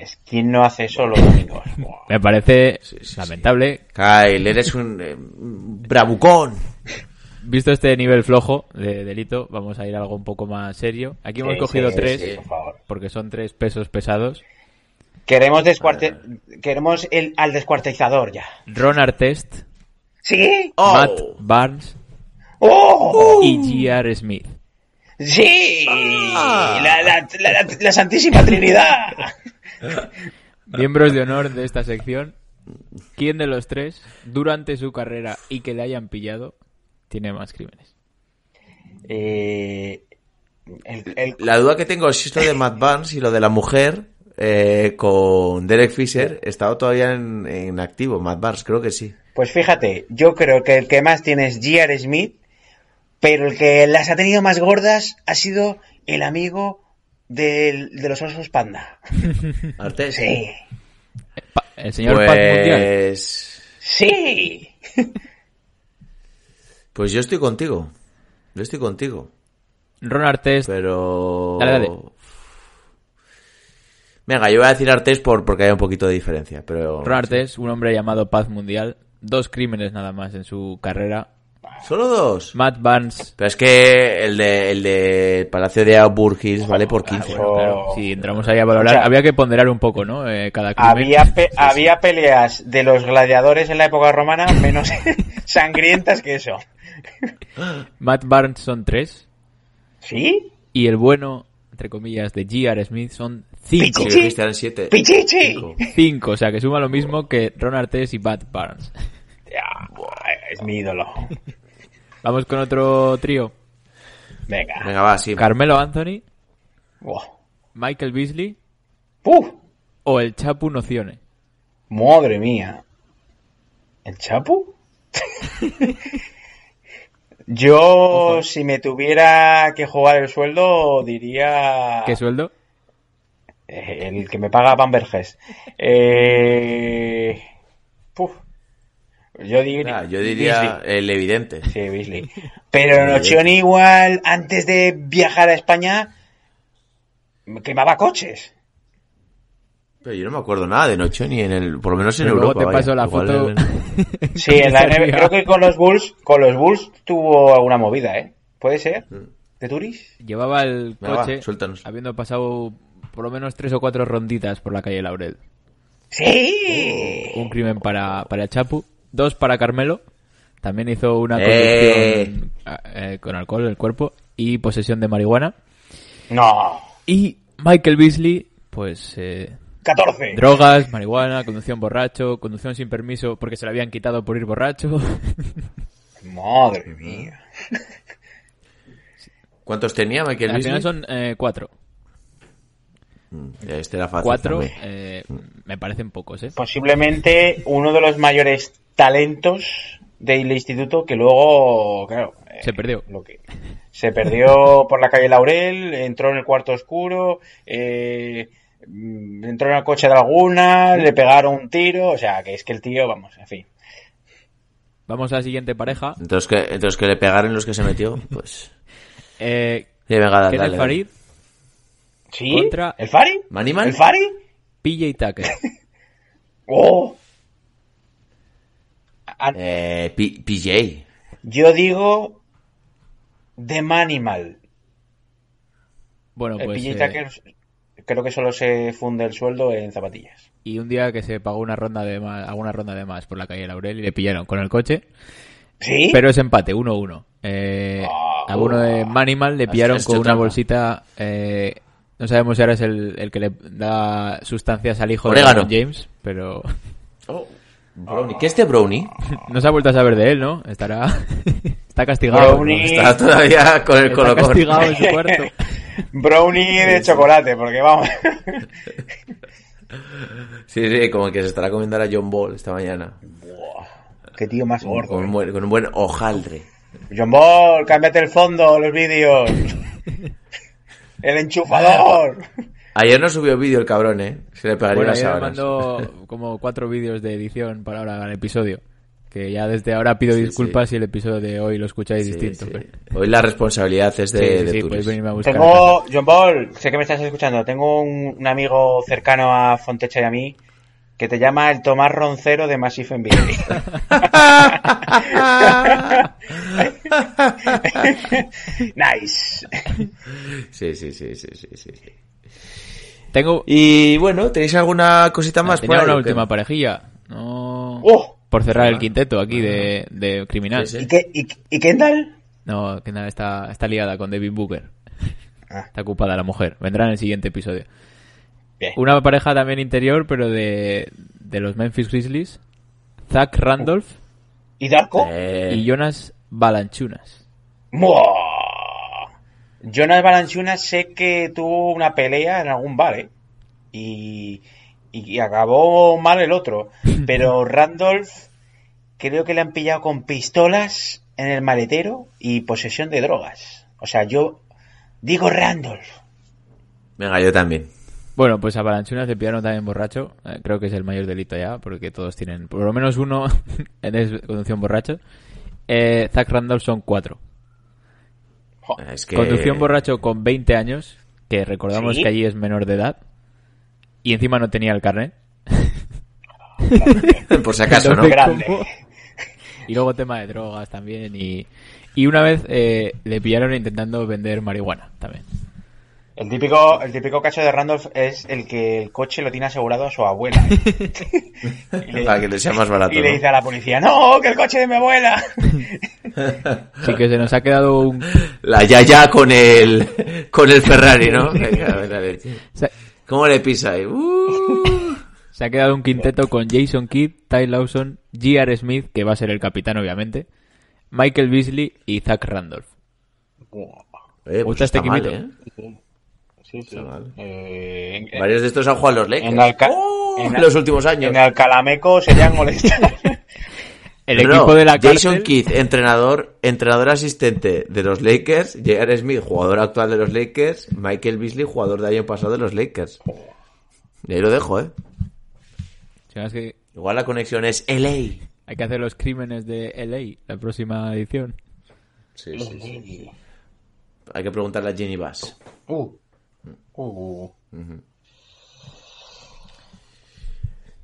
Es quien no hace eso los domingos. *laughs* Me parece sí, lamentable Kyle, eres un eh, bravucón. Visto este nivel flojo de delito, vamos a ir a algo un poco más serio. Aquí hemos cogido sí, tres, sí, por favor. porque son tres pesos pesados. Queremos, descuarte... Queremos el, al descuartizador ya. Ron Artest, ¿Sí? Oh. Matt Barnes ¡Oh! y J.R. Smith. ¡Sí! La, la- la- la- la Santísima Trinidad. *laughs* Miembros de honor de esta sección. ¿Quién de los tres, durante su carrera y que le hayan pillado, tiene más crímenes? Eh, el- el- La duda que tengo es si esto de Matt Barnes y lo de la mujer eh, con Derek Fisher estado todavía en, en activo. Matt Barnes, creo que sí. pues fíjate, yo creo que el que más tiene es J.R. Smith, pero el que las ha tenido más gordas ha sido el amigo del- de los osos panda. *laughs* Artes. Sí. El señor Paz Mundial. Pues. Sí. *laughs* Pues yo estoy contigo. Yo estoy contigo. Ron Artest, Pero. Dale, dale. Venga, yo voy a decir Artés por, porque hay un poquito de diferencia. Pero. Ron Artest, un hombre llamado Paz Mundial, dos crímenes nada más en su carrera. Solo dos. Matt Barnes, Pero es que el de, el de Palacio de Auburn Hills vale por 15. Bueno, claro, si entramos ahí a valorar, O sea, había que ponderar un poco, ¿no? Eh, cada crimen. Había, pe- había peleas de los gladiadores en la época romana menos *laughs* sangrientas que eso. *gasps* Matt Barnes son tres ¿Sí? y el bueno, entre comillas, de G.R. Smith son cinco. 7. ¡Pichichi! Cinco, o sea que suma lo mismo que Ron Artest y Matt Barnes. Ya, es mi ídolo. Vamos con otro trío. Venga. Venga, va, sí. Carmelo Anthony. Michael Beasley ¡Uf! o el Chapu Nocione. Madre mía. ¿El Chapu? *laughs* Yo, si me tuviera que jugar el sueldo, diría ¿Qué sueldo? Eh, el que me paga Bamberges. Eh... puf. Yo, dir- Ah, yo diría Beasley. el evidente. Sí, Beasley. Pero Nochioni igual, antes de viajar a España, quemaba coches. Pero yo no me acuerdo nada de Noche ni en el. Por lo menos en Pero luego Europa. te paso la Igual foto. en- *laughs* Sí, en la NBA, creo que con los Bulls, con los Bulls tuvo alguna movida, ¿eh? ¿Puede ser? ¿De Turis? Llevaba el va, coche suéltanos. habiendo pasado por lo menos tres o cuatro ronditas por la calle Laurel. Sí. Un crimen para, para el Chapu, dos para Carmelo. También hizo una Eh. conducción eh, con alcohol en el cuerpo y posesión de marihuana. No. Y Michael Beasley, pues eh, 14. drogas, marihuana, conducción borracho, conducción sin permiso porque se le habían quitado por ir borracho. *laughs* Madre mía. ¿Cuántos tenía Michael Al Beasley? final son eh, cuatro. Este era fácil. Cuatro eh, me parecen pocos, ¿eh? Posiblemente uno de los mayores talentos del instituto que luego, claro, eh, Se perdió. lo que se perdió *laughs* por la calle Laurel, entró en el cuarto oscuro, eh, mm, entró en el coche de alguna, le pegaron un tiro, o sea, que es que el tío, vamos, en fin. Vamos a la siguiente pareja. Entonces que, entonces que le pegaron los que se metió, pues. *laughs* Eh, venga, dale, Kenneth dale, Farid, ¿Sí? Contra- ¿El Fari? ¿Manimal? ¿El Fari? PJ Tucker. *laughs* ¡Oh! Ah, Eh, P- PJ. Yo digo The Manimal. Bueno, El pues... PJ eh, Tucker creo que solo se funde el sueldo en zapatillas. y un día que se pagó una ronda de más, alguna ronda de más por la calle Laurel y le pillaron con el coche. ¿Sí? Pero es empate, 1-1. Eh, a uno de Manimal le pillaron con una trampa. bolsita... eh, no sabemos si ahora es el, el que le da sustancias al hijo Orégano. de James, pero Oh, Brownie. ¿Qué es de Brownie? *laughs* no se ha vuelto a saber de él, ¿no? Estará... *laughs* está castigado. Brownie. Está todavía con el Está colocón. castigado en su *laughs* cuarto. Brownie de chocolate, porque vamos. Sí, sí, como que se estará comiendo a John Ball esta mañana. Qué tío más gordo. eh. con un buen hojaldre. John Ball, cámbiate el fondo, los vídeos. El enchufador. *laughs* Ayer no subió vídeo el cabrón, ¿eh? Se le pegaría Bueno, las ayer mandó *laughs* como cuatro vídeos de edición para ahora el episodio. Que ya desde ahora pido Sí, disculpas si el episodio de hoy lo escucháis Sí, distinto. sí. pero- Hoy la responsabilidad es de, Sí, sí, de sí, Turis. podéis venirme a buscar. Tengo, John Ball, sé que me estás escuchando. Tengo un, un amigo cercano a Fontecha y a mí que te llama el Tomás Roncero de Massive NBA. *laughs* nice. Sí, sí, sí, sí, sí, sí. Tengo Y bueno, ¿tenéis alguna cosita más tenía por ahí, una última parejilla. No... Oh, Por cerrar el quinteto aquí de, de criminal. Sí, sí. ¿y, qué, y, y Kendall? No, nada, está, está liada con David Booker. Ah. Está ocupada la mujer. Vendrá en el siguiente episodio. Bien. Una pareja también interior, pero de, de los Memphis Grizzlies. Zach Randolph ¿Y Darko? Eh, y Jonas Balanchunas. ¡Muah! Jonas Balanchunas sé que tuvo una pelea en algún bar, ¿eh? Y, y acabó mal el otro. *laughs* Pero Randolph creo que le han pillado con pistolas en el maletero y posesión de drogas. O sea, yo digo Randolph. Venga, yo también. Bueno, pues a Balanchunas le pillaron también borracho. Eh, creo que es el mayor delito ya, porque todos tienen por lo menos uno *laughs* en es conducción borracho. eh, Zach Randolph son cuatro. Es que... Condució un borracho con 20 años, que recordamos ¿Sí? que allí es menor de edad, y encima no tenía el carnet. *laughs* Por si acaso, ¿no? Y luego tema de drogas también. Y, y una vez eh, le pillaron intentando vender marihuana también. El típico, el típico caso de Randolph es el que el coche lo tiene asegurado a su abuela. *laughs* y, le, Para que le sea más barato. y le ¿no? dice a la policía, no, que el coche de mi abuela. *laughs* Así que se nos ha quedado un... La Yaya con el, con el Ferrari, ¿no? *laughs* Venga, a ver, a ver. ¿Cómo le pisa ahí? Uh. Se ha quedado un quinteto con Jason Kidd, Ty Lawson, J.R. Smith, que va a ser el capitán obviamente, Michael Beasley y Zach Randolph. Eh, pues gusta este está mal? ¿eh? Sí, sí. Está mal. Eh, en, Varios de estos han jugado los Lakers. en Alca- ¡Oh! en- los últimos años. en Alcalameco serían molestar. *laughs* El No, equipo de la Jason cárcel... Kidd, entrenador, entrenador asistente de los Lakers, J.R. Smith, jugador actual de los Lakers, Michael Beasley, jugador del año pasado de los Lakers. Y ahí lo dejo, ¿eh? Si no, es que Igual la conexión es LA. hay que hacer los crímenes de LA la próxima edición. Sí, sí, sí. Hay que preguntarle a Jenny Bass. Uh. Uh.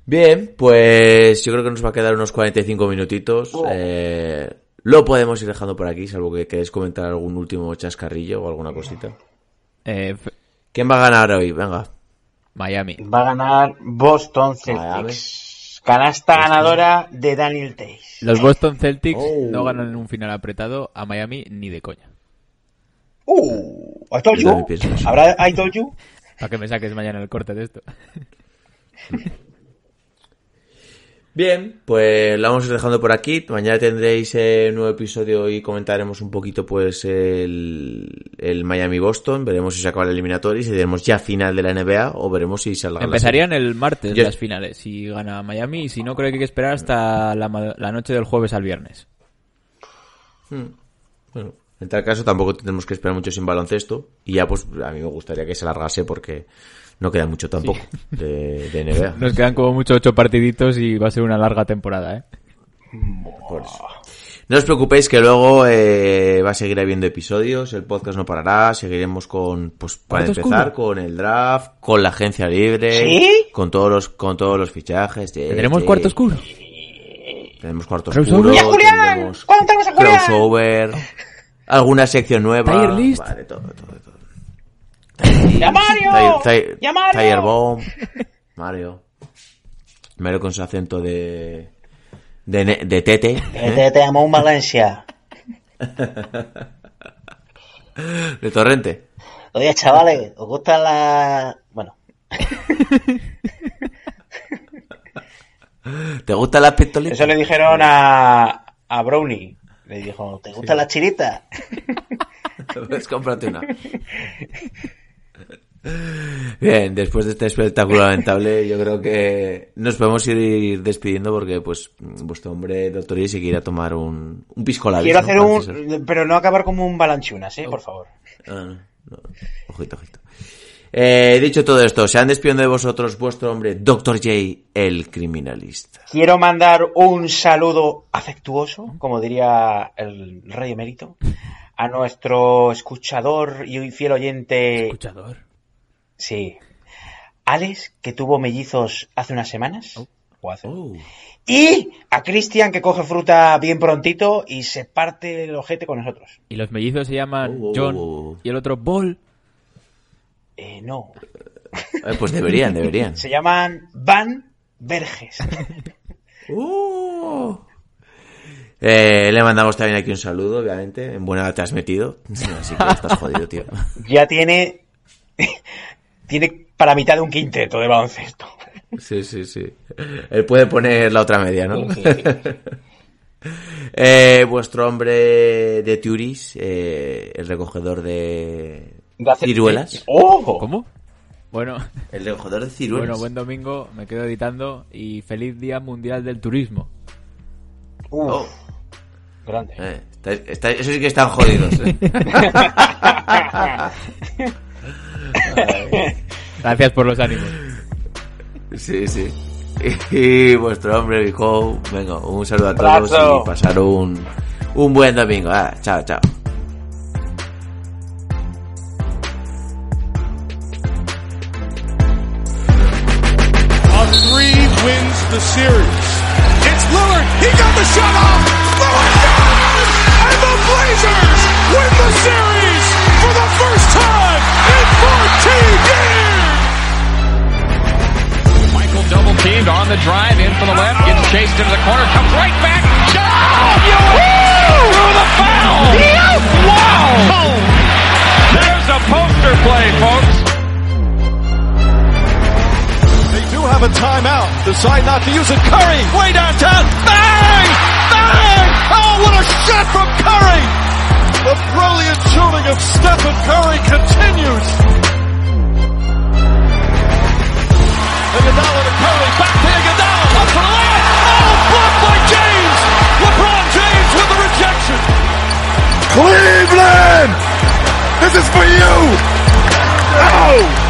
Bien, pues yo creo que nos va a quedar unos 45 minutitos. Eh, lo podemos ir dejando por aquí, salvo que queréis comentar algún último chascarrillo o alguna cosita. Eh, ¿Quién va a ganar hoy? Venga. Miami. Va a ganar Boston Miami. Celtics. Canasta ganadora de Daniel Tays. Los Boston Celtics Oh. no ganan en un final apretado a Miami ni de coña. Uh, I told Yo you. ¿Habrá I told you? *laughs* Para que me saques mañana el corte de esto. *laughs* Bien, pues lo vamos a ir dejando por aquí. Mañana tendréis eh, un nuevo episodio y comentaremos un poquito pues el, el Miami-Boston. Veremos si se acaba el eliminatorio y si tenemos ya final de la NBA o veremos si salga la Empezarían el martes Yo- las finales si gana Miami y si no creo que hay que esperar hasta la, la noche del jueves al viernes. serie. Bueno, en tal caso tampoco tenemos que esperar mucho sin baloncesto y ya pues a mí me gustaría que se alargase porque no queda mucho tampoco *laughs* de, de NBA. Nos quedan como mucho ocho partiditos y va a ser una larga temporada, ¿eh? Por eso. No os preocupéis que luego eh, va a seguir habiendo episodios, el podcast no parará, seguiremos con, pues para ¿Cuarto empezar, oscuro? con el draft, con la agencia libre, ¿Sí? con todos los, con todos los fichajes. ¿Tendremos sí. cuarto oscuro? Tenemos cuarto oscuro, ¡Y a Julián! tendremos ¿Cuándo tenemos a Julián? crossover, alguna sección nueva, Tier list. vale, todo, todo, todo. ¡Ya Mario! Tire- tire- ¡Ya Mario! Tire Bomb, Mario, Mario con su acento de, de, ne- de tete, ¿eh? Te, te amo Valencia. *laughs* de torrente. Oye, chavales, ¿os gustan las...? Bueno, *laughs* ¿Te gustan las pistolitas? eso le dijeron a, a Brownie. Le dijo, ¿te gustan las chiritas? Pues cómprate una. Bien, después de este espectáculo lamentable, yo creo que nos podemos ir despidiendo porque, pues, vuestro hombre, doctor Y, se quiere tomar un, un pisco labis, Quiero hacer un... Pero no acabar como un balanchunas, ¿eh? Por favor. Ah, no. Ojito, ojito. Eh, dicho todo esto, se han despidiendo de vosotros vuestro hombre, Doctor J, el criminalista. Quiero mandar un saludo afectuoso, como diría el rey emérito, a nuestro escuchador y fiel oyente, Escuchador. sí, Alex, que tuvo mellizos hace unas semanas. o hace- Oh. Y a Cristian, que coge fruta bien prontito y se parte el ojete con nosotros. Y los mellizos se llaman Oh, oh, John oh. y el otro Ball. Eh, no, Eh, pues deberían, deberían. se llaman Van Verges. Uh. Eh, le mandamos también aquí un saludo, obviamente. En buena te has metido. Así que estás jodido, tío. Ya tiene, tiene para mitad de un quinteto de baloncesto. Sí, sí, sí. Él puede poner la otra media, ¿no? Eh, vuestro hombre de Turis, eh, el recogedor de De hacer- ciruelas. ¡Oh! ¿Cómo? Bueno, El recogedor de *laughs* ciruelas. bueno, buen domingo, me quedo editando y feliz Día Mundial del Turismo. Uf, Oh, grande. eh, eso sí que están jodidos. eh. *laughs* Gracias por los ánimos. Sí, sí. Y, vuestro hombre, Vico, venga, un saludo a todos y pasar un, un buen domingo. Ah, chao, chao. The series. It's Lillard. He got the shot off. Lillard does! And the Blazers win the series for the first time in 14 years. Michael double teamed on the drive in for the left, gets chased into the corner, comes right back. Shot! Through the foul! Wow! There's a poster play, folks. Have a timeout. Decide not to use it. Curry, way downtown. Bang! Bang! Oh, what a shot from Curry! The brilliant shooting of Stephen Curry continues. Iguodala to Curry, back to Iguodala, up for the layup. Oh, blocked by James. LeBron James with the rejection. Cleveland! This is for you! Oh!